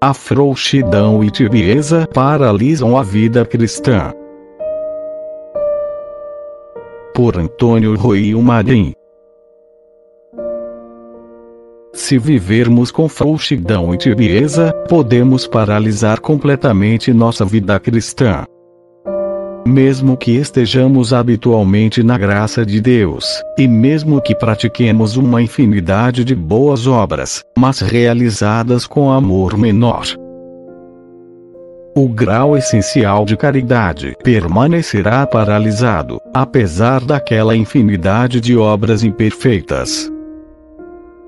A frouxidão e tibieza paralisam a vida cristã. Por Antônio Rui Marim se vivermos com frouxidão e tibieza, podemos paralisar completamente nossa vida cristã. Mesmo que estejamos habitualmente na graça de Deus, e mesmo que pratiquemos uma infinidade de boas obras, mas realizadas com amor menor, o grau essencial de caridade permanecerá paralisado, apesar daquela infinidade de obras imperfeitas.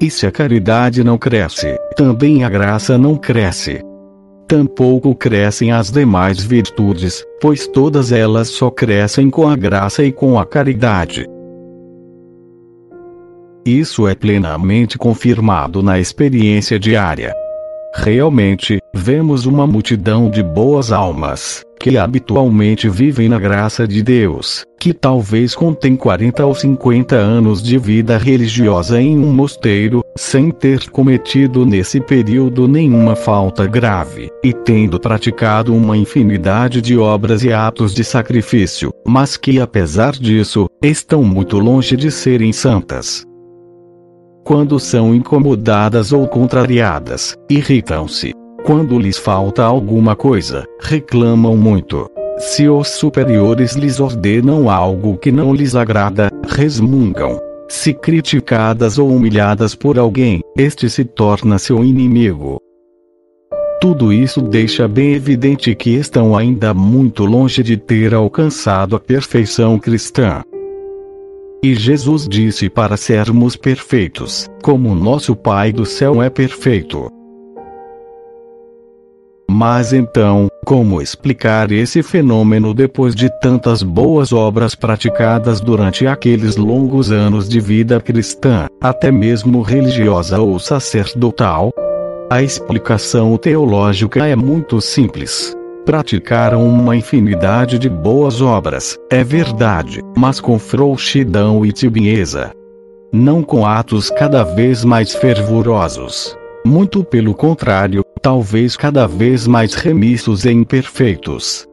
E se a caridade não cresce, também a graça não cresce. Tampouco crescem as demais virtudes, pois todas elas só crescem com a graça e com a caridade. Isso é plenamente confirmado na experiência diária. Realmente, vemos uma multidão de boas almas, que habitualmente vivem na graça de Deus, que talvez contém 40 ou 50 anos de vida religiosa em um mosteiro, sem ter cometido nesse período nenhuma falta grave, e tendo praticado uma infinidade de obras e atos de sacrifício, mas que apesar disso, estão muito longe de serem santas quando são incomodadas ou contrariadas, irritam-se. Quando lhes falta alguma coisa, reclamam muito. Se os superiores lhes ordenam algo que não lhes agrada, resmungam. Se criticadas ou humilhadas por alguém, este se torna seu inimigo. Tudo isso deixa bem evidente que estão ainda muito longe de ter alcançado a perfeição cristã. E Jesus disse para sermos perfeitos, como nosso Pai do céu é perfeito. Mas então, como explicar esse fenômeno depois de tantas boas obras praticadas durante aqueles longos anos de vida cristã, até mesmo religiosa ou sacerdotal? A explicação teológica é muito simples praticaram uma infinidade de boas obras, é verdade, mas com frouxidão e tibieza. Não com atos cada vez mais fervorosos. Muito pelo contrário, talvez cada vez mais remissos e imperfeitos.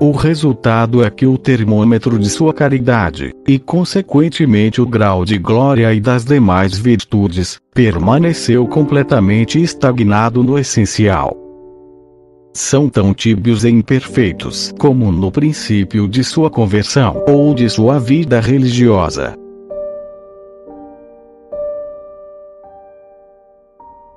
O resultado é que o termômetro de sua caridade, e consequentemente o grau de glória e das demais virtudes, permaneceu completamente estagnado no essencial são tão tíbios e imperfeitos como no princípio de sua conversão ou de sua vida religiosa.